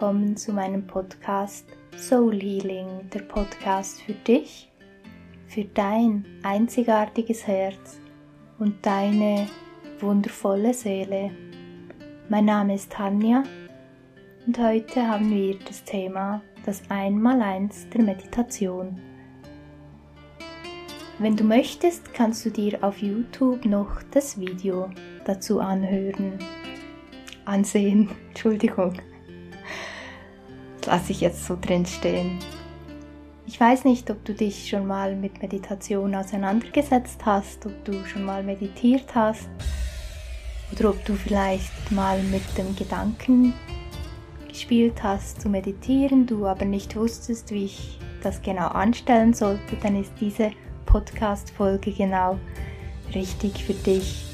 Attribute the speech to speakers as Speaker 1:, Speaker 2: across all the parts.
Speaker 1: Willkommen zu meinem Podcast Soul Healing, der Podcast für dich, für dein einzigartiges Herz und deine wundervolle Seele. Mein Name ist Tanja und heute haben wir das Thema das Einmaleins der Meditation. Wenn du möchtest, kannst du dir auf YouTube noch das Video dazu anhören ansehen. Entschuldigung. Lasse ich jetzt so drin stehen. Ich weiß nicht, ob du dich schon mal mit Meditation auseinandergesetzt hast, ob du schon mal meditiert hast oder ob du vielleicht mal mit dem Gedanken gespielt hast zu meditieren, du aber nicht wusstest, wie ich das genau anstellen sollte, dann ist diese Podcast-Folge genau richtig für dich.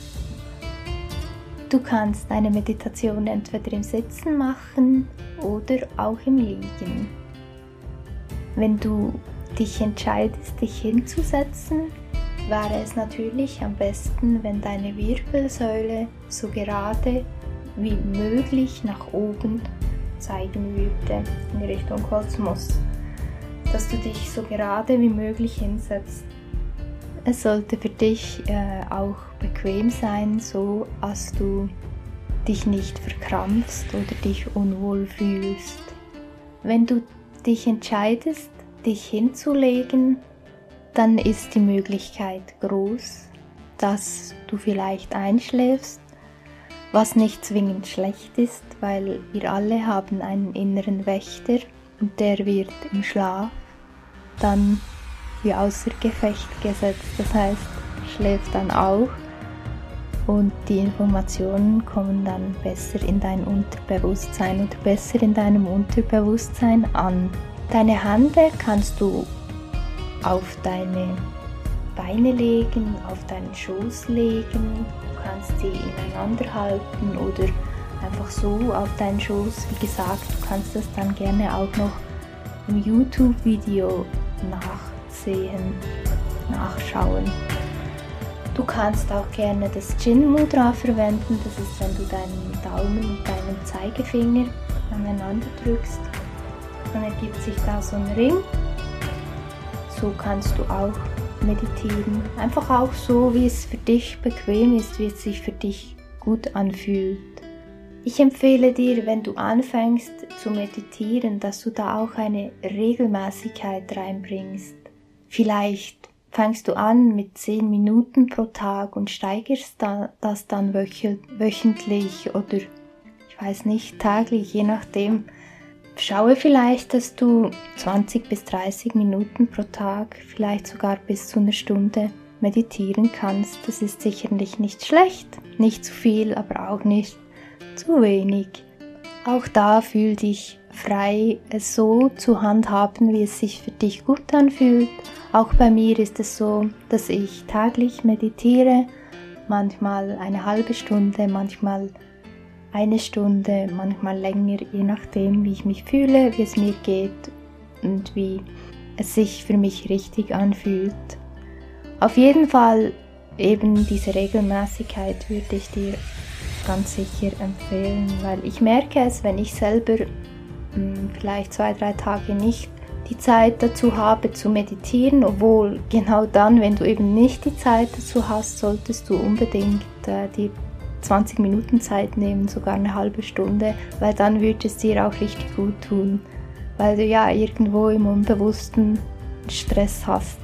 Speaker 1: Du kannst deine Meditation entweder im Sitzen machen oder auch im Liegen. Wenn du dich entscheidest, dich hinzusetzen, wäre es natürlich am besten, wenn deine Wirbelsäule so gerade wie möglich nach oben zeigen würde in Richtung Kosmos. Dass du dich so gerade wie möglich hinsetzt. Es sollte für dich äh, auch bequem sein, so dass du dich nicht verkrampfst oder dich unwohl fühlst. Wenn du dich entscheidest, dich hinzulegen, dann ist die Möglichkeit groß, dass du vielleicht einschläfst, was nicht zwingend schlecht ist, weil wir alle haben einen inneren Wächter und der wird im Schlaf dann wie außer Gefecht gesetzt. Das heißt, schläft dann auch und die Informationen kommen dann besser in dein Unterbewusstsein oder besser in deinem Unterbewusstsein an. Deine Hände kannst du auf deine Beine legen, auf deinen Schoß legen, du kannst sie ineinander halten oder einfach so auf deinen Schoß. Wie gesagt, du kannst das dann gerne auch noch im YouTube-Video nach sehen, nachschauen. Du kannst auch gerne das Chin Mudra verwenden. Das ist, wenn du deinen Daumen und deinen Zeigefinger aneinander drückst. Dann ergibt sich da so ein Ring. So kannst du auch meditieren. Einfach auch so, wie es für dich bequem ist, wie es sich für dich gut anfühlt. Ich empfehle dir, wenn du anfängst zu meditieren, dass du da auch eine Regelmäßigkeit reinbringst. Vielleicht fängst du an mit 10 Minuten pro Tag und steigerst das dann wöchentlich oder ich weiß nicht, täglich, je nachdem. Schaue vielleicht, dass du 20 bis 30 Minuten pro Tag, vielleicht sogar bis zu einer Stunde meditieren kannst. Das ist sicherlich nicht schlecht, nicht zu viel, aber auch nicht zu wenig. Auch da fühl dich frei, es so zu handhaben, wie es sich für dich gut anfühlt auch bei mir ist es so, dass ich täglich meditiere, manchmal eine halbe Stunde, manchmal eine Stunde, manchmal länger, je nachdem, wie ich mich fühle, wie es mir geht und wie es sich für mich richtig anfühlt. Auf jeden Fall eben diese Regelmäßigkeit würde ich dir ganz sicher empfehlen, weil ich merke es, wenn ich selber vielleicht zwei, drei Tage nicht die Zeit dazu habe zu meditieren, obwohl genau dann, wenn du eben nicht die Zeit dazu hast, solltest du unbedingt äh, die 20 Minuten Zeit nehmen, sogar eine halbe Stunde, weil dann wird es dir auch richtig gut tun, weil du ja irgendwo im Unbewussten Stress hast.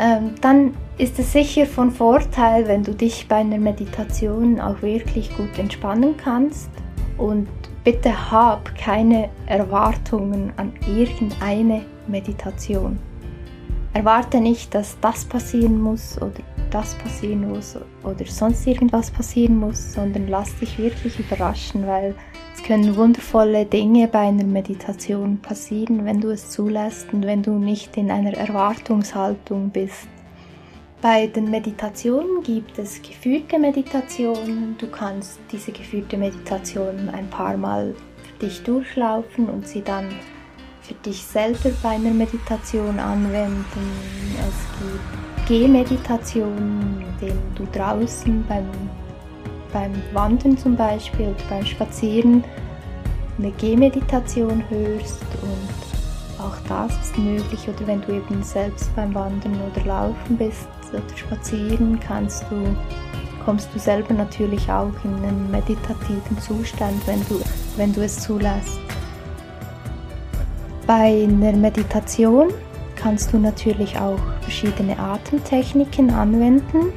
Speaker 1: Ähm, dann ist es sicher von Vorteil, wenn du dich bei einer Meditation auch wirklich gut entspannen kannst und Bitte hab keine Erwartungen an irgendeine Meditation. Erwarte nicht, dass das passieren muss oder das passieren muss oder sonst irgendwas passieren muss, sondern lass dich wirklich überraschen, weil es können wundervolle Dinge bei einer Meditation passieren, wenn du es zulässt und wenn du nicht in einer Erwartungshaltung bist. Bei den Meditationen gibt es geführte Meditationen. Du kannst diese geführte Meditation ein paar Mal für dich durchlaufen und sie dann für dich selber bei einer Meditation anwenden. Es gibt Gehmeditationen, in denen du draußen beim beim Wandern zum Beispiel oder beim Spazieren eine Gehmeditation hörst und auch das ist möglich oder wenn du eben selbst beim Wandern oder Laufen bist Spazieren kannst du kommst du selber natürlich auch in einen meditativen Zustand, wenn du, wenn du es zulässt. Bei einer Meditation kannst du natürlich auch verschiedene Atemtechniken anwenden.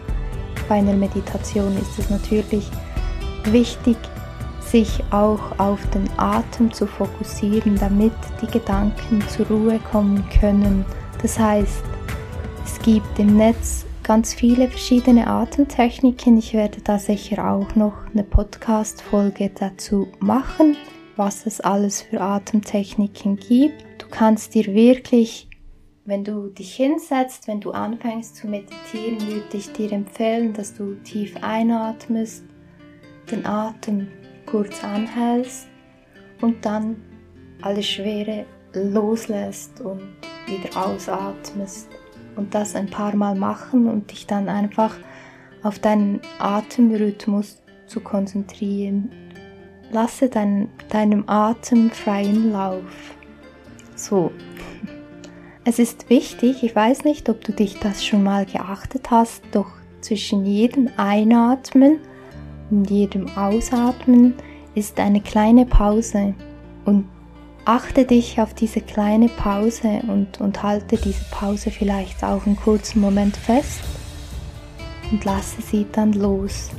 Speaker 1: Bei einer Meditation ist es natürlich wichtig, sich auch auf den Atem zu fokussieren, damit die Gedanken zur Ruhe kommen können. Das heißt, gibt im Netz ganz viele verschiedene Atemtechniken. Ich werde da sicher auch noch eine Podcast-Folge dazu machen, was es alles für Atemtechniken gibt. Du kannst dir wirklich, wenn du dich hinsetzt, wenn du anfängst zu meditieren, würde ich dir empfehlen, dass du tief einatmest, den Atem kurz anhältst und dann alle Schwere loslässt und wieder ausatmest und das ein paar Mal machen und dich dann einfach auf deinen Atemrhythmus zu konzentrieren. Lasse dein, deinem Atem freien Lauf. So. Es ist wichtig, ich weiß nicht, ob du dich das schon mal geachtet hast, doch zwischen jedem Einatmen und jedem Ausatmen ist eine kleine Pause. Und achte dich auf diese kleine Pause und, und halte diese Pause vielleicht auch einen kurzen Moment fest und lasse sie dann los.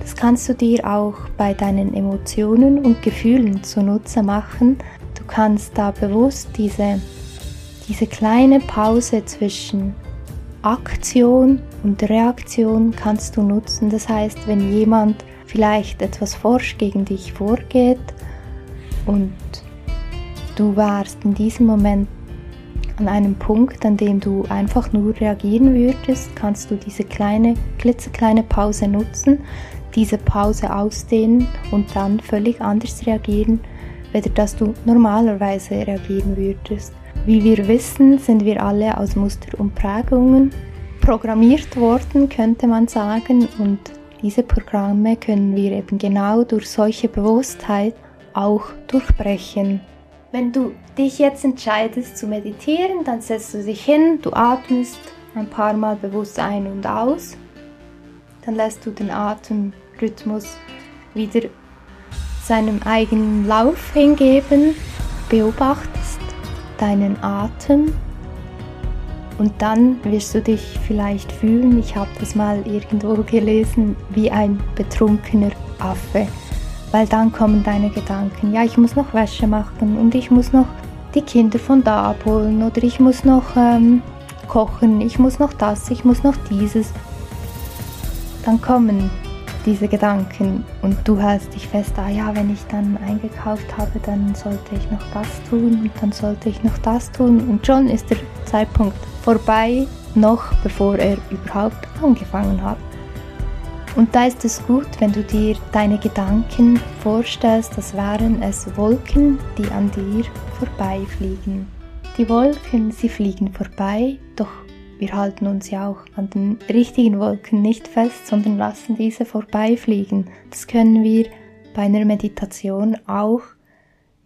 Speaker 1: Das kannst du dir auch bei deinen Emotionen und Gefühlen zunutze machen. Du kannst da bewusst diese, diese kleine Pause zwischen Aktion und Reaktion kannst du nutzen. Das heißt, wenn jemand vielleicht etwas forsch gegen dich vorgeht, und du warst in diesem Moment an einem Punkt, an dem du einfach nur reagieren würdest, kannst du diese kleine, klitzekleine Pause nutzen, diese Pause ausdehnen und dann völlig anders reagieren, weder dass du normalerweise reagieren würdest. Wie wir wissen, sind wir alle aus Muster und Prägungen programmiert worden, könnte man sagen, und diese Programme können wir eben genau durch solche Bewusstheit auch durchbrechen. Wenn du dich jetzt entscheidest zu meditieren, dann setzt du dich hin, du atmest ein paar Mal bewusst ein und aus. Dann lässt du den Atemrhythmus wieder seinem eigenen Lauf hingeben, beobachtest deinen Atem und dann wirst du dich vielleicht fühlen, ich habe das mal irgendwo gelesen, wie ein betrunkener Affe weil dann kommen deine Gedanken, ja, ich muss noch Wäsche machen und ich muss noch die Kinder von da abholen oder ich muss noch ähm, kochen, ich muss noch das, ich muss noch dieses. Dann kommen diese Gedanken und du hältst dich fest, ah ja, wenn ich dann eingekauft habe, dann sollte ich noch das tun und dann sollte ich noch das tun und schon ist der Zeitpunkt vorbei, noch bevor er überhaupt angefangen hat. Und da ist es gut, wenn du dir deine Gedanken vorstellst, als wären es Wolken, die an dir vorbeifliegen. Die Wolken, sie fliegen vorbei, doch wir halten uns ja auch an den richtigen Wolken nicht fest, sondern lassen diese vorbeifliegen. Das können wir bei einer Meditation auch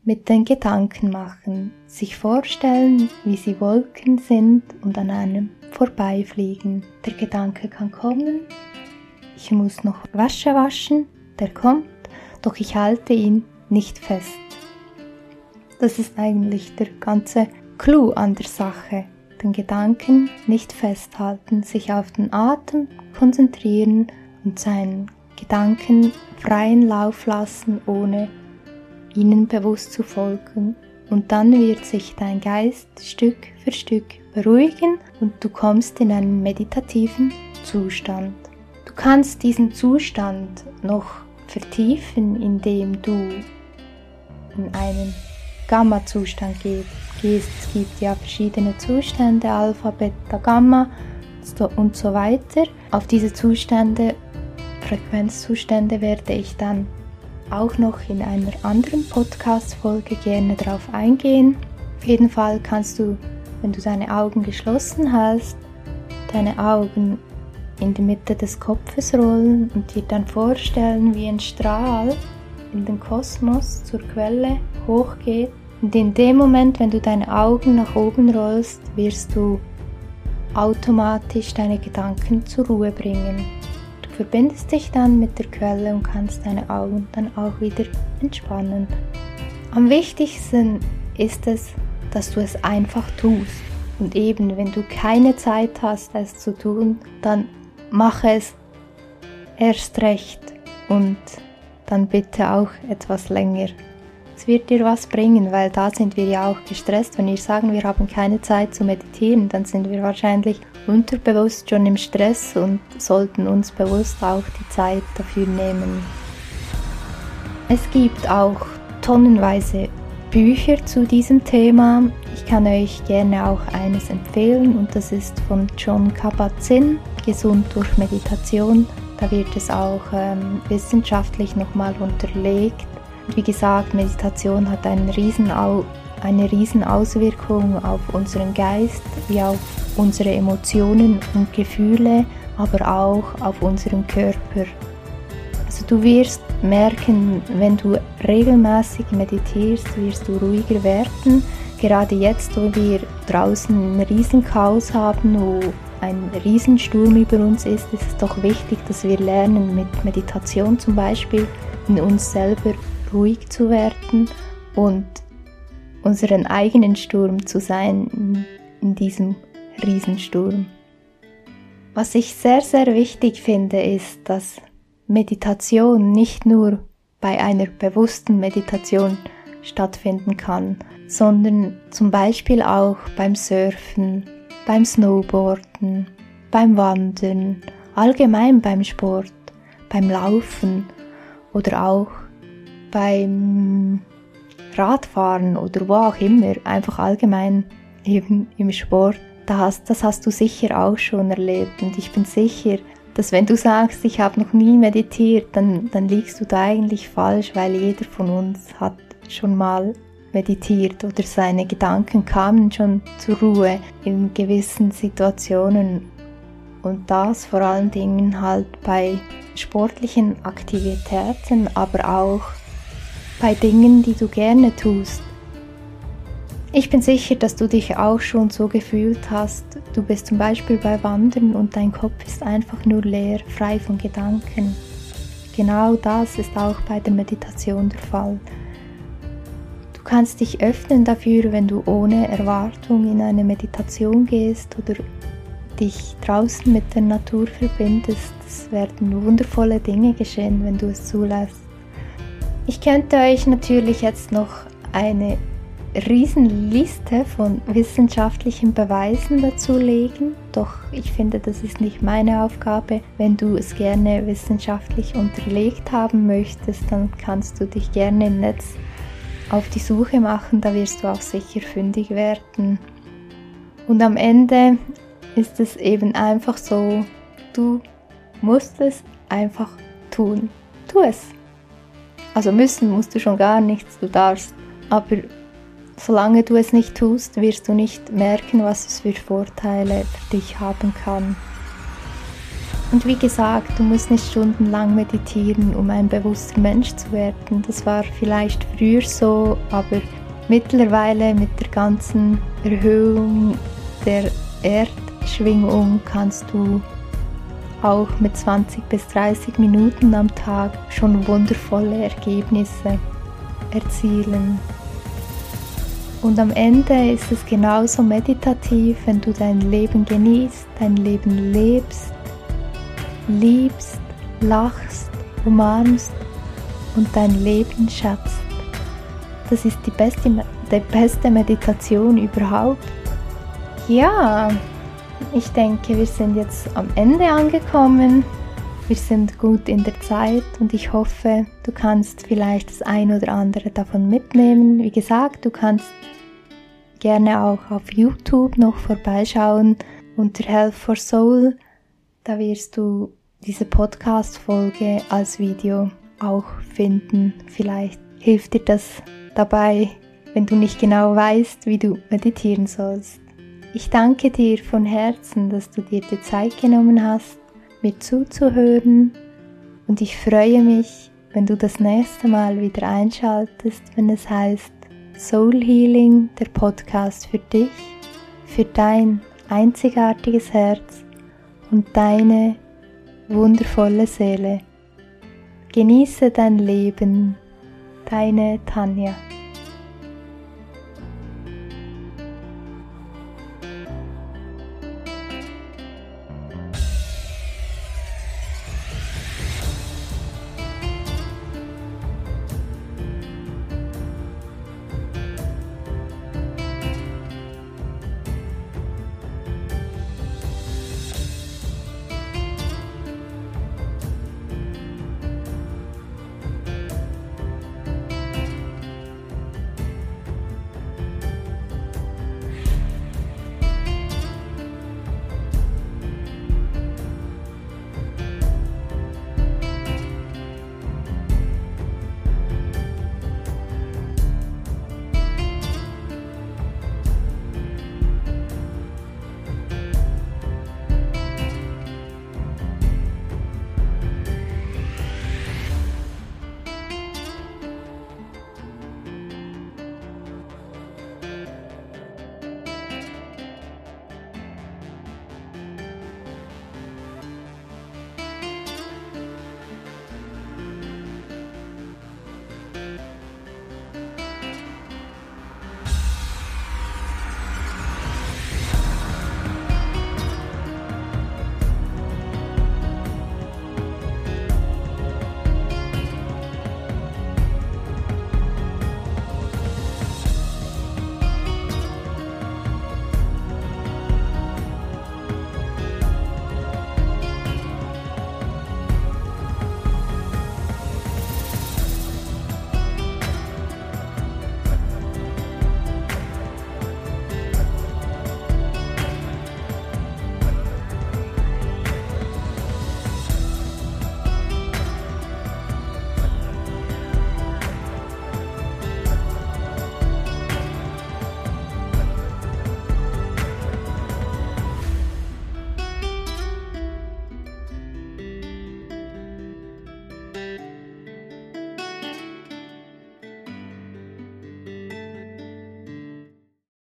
Speaker 1: mit den Gedanken machen. Sich vorstellen, wie sie Wolken sind und an einem vorbeifliegen. Der Gedanke kann kommen ich muss noch Wäsche waschen, der kommt, doch ich halte ihn nicht fest. Das ist eigentlich der ganze Clou an der Sache. Den Gedanken nicht festhalten, sich auf den Atem konzentrieren und seinen Gedanken freien Lauf lassen, ohne ihnen bewusst zu folgen. Und dann wird sich dein Geist Stück für Stück beruhigen und du kommst in einen meditativen Zustand. Du kannst diesen Zustand noch vertiefen, indem du in einen Gamma-Zustand gehst. Es gibt ja verschiedene Zustände, Alpha, Beta, Gamma und so weiter. Auf diese Zustände, Frequenzzustände werde ich dann auch noch in einer anderen Podcast-Folge gerne darauf eingehen. Auf jeden Fall kannst du, wenn du deine Augen geschlossen hast, deine Augen in die Mitte des Kopfes rollen und dir dann vorstellen, wie ein Strahl in den Kosmos zur Quelle hochgeht. Und in dem Moment, wenn du deine Augen nach oben rollst, wirst du automatisch deine Gedanken zur Ruhe bringen. Du verbindest dich dann mit der Quelle und kannst deine Augen dann auch wieder entspannen. Am wichtigsten ist es, dass du es einfach tust. Und eben, wenn du keine Zeit hast, es zu tun, dann mache es erst recht und dann bitte auch etwas länger. Es wird dir was bringen, weil da sind wir ja auch gestresst. Wenn wir sagen, wir haben keine Zeit zu meditieren, dann sind wir wahrscheinlich unterbewusst schon im Stress und sollten uns bewusst auch die Zeit dafür nehmen. Es gibt auch tonnenweise Bücher zu diesem Thema. Ich kann euch gerne auch eines empfehlen und das ist von John Kabat-Zinn, Gesund durch Meditation. Da wird es auch ähm, wissenschaftlich nochmal unterlegt. Wie gesagt, Meditation hat einen riesen eine riesen Auswirkung auf unseren Geist, wie auf unsere Emotionen und Gefühle, aber auch auf unseren Körper. Du wirst merken, wenn du regelmäßig meditierst, wirst du ruhiger werden. Gerade jetzt, wo wir draußen ein Riesenchaos haben, wo ein Riesensturm über uns ist, ist es doch wichtig, dass wir lernen, mit Meditation zum Beispiel in uns selber ruhig zu werden und unseren eigenen Sturm zu sein in diesem Riesensturm. Was ich sehr, sehr wichtig finde, ist, dass Meditation nicht nur bei einer bewussten Meditation stattfinden kann, sondern zum Beispiel auch beim Surfen, beim Snowboarden, beim Wandern, allgemein beim Sport, beim Laufen oder auch beim Radfahren oder wo auch immer, einfach allgemein eben im Sport. Das, das hast du sicher auch schon erlebt und ich bin sicher, dass wenn du sagst, ich habe noch nie meditiert, dann, dann liegst du da eigentlich falsch, weil jeder von uns hat schon mal meditiert oder seine Gedanken kamen schon zur Ruhe in gewissen Situationen und das vor allen Dingen halt bei sportlichen Aktivitäten, aber auch bei Dingen, die du gerne tust. Ich bin sicher, dass du dich auch schon so gefühlt hast. Du bist zum Beispiel bei Wandern und dein Kopf ist einfach nur leer, frei von Gedanken. Genau das ist auch bei der Meditation der Fall. Du kannst dich öffnen dafür, wenn du ohne Erwartung in eine Meditation gehst oder dich draußen mit der Natur verbindest. Es werden wundervolle Dinge geschehen, wenn du es zulässt. Ich könnte euch natürlich jetzt noch eine Riesenliste von wissenschaftlichen Beweisen dazu legen, doch ich finde, das ist nicht meine Aufgabe. Wenn du es gerne wissenschaftlich unterlegt haben möchtest, dann kannst du dich gerne im Netz auf die Suche machen, da wirst du auch sicher fündig werden. Und am Ende ist es eben einfach so, du musst es einfach tun. Tu es. Also müssen musst du schon gar nichts, du darfst. Aber Solange du es nicht tust, wirst du nicht merken, was es für Vorteile für dich haben kann. Und wie gesagt, du musst nicht stundenlang meditieren, um ein bewusster Mensch zu werden. Das war vielleicht früher so, aber mittlerweile mit der ganzen Erhöhung der Erdschwingung kannst du auch mit 20 bis 30 Minuten am Tag schon wundervolle Ergebnisse erzielen. Und am Ende ist es genauso meditativ, wenn du dein Leben genießt, dein Leben lebst, liebst, lachst, umarmst und dein Leben schätzt. Das ist die beste, die beste Meditation überhaupt. Ja, ich denke, wir sind jetzt am Ende angekommen. Wir sind gut in der Zeit und ich hoffe, du kannst vielleicht das ein oder andere davon mitnehmen. Wie gesagt, du kannst gerne auch auf YouTube noch vorbeischauen unter Health for Soul. Da wirst du diese Podcast-Folge als Video auch finden. Vielleicht hilft dir das dabei, wenn du nicht genau weißt, wie du meditieren sollst. Ich danke dir von Herzen, dass du dir die Zeit genommen hast, mir zuzuhören und ich freue mich, wenn du das nächste Mal wieder einschaltest, wenn es heißt Soul Healing, der Podcast für dich, für dein einzigartiges Herz und deine wundervolle Seele. Genieße dein Leben, deine Tanja.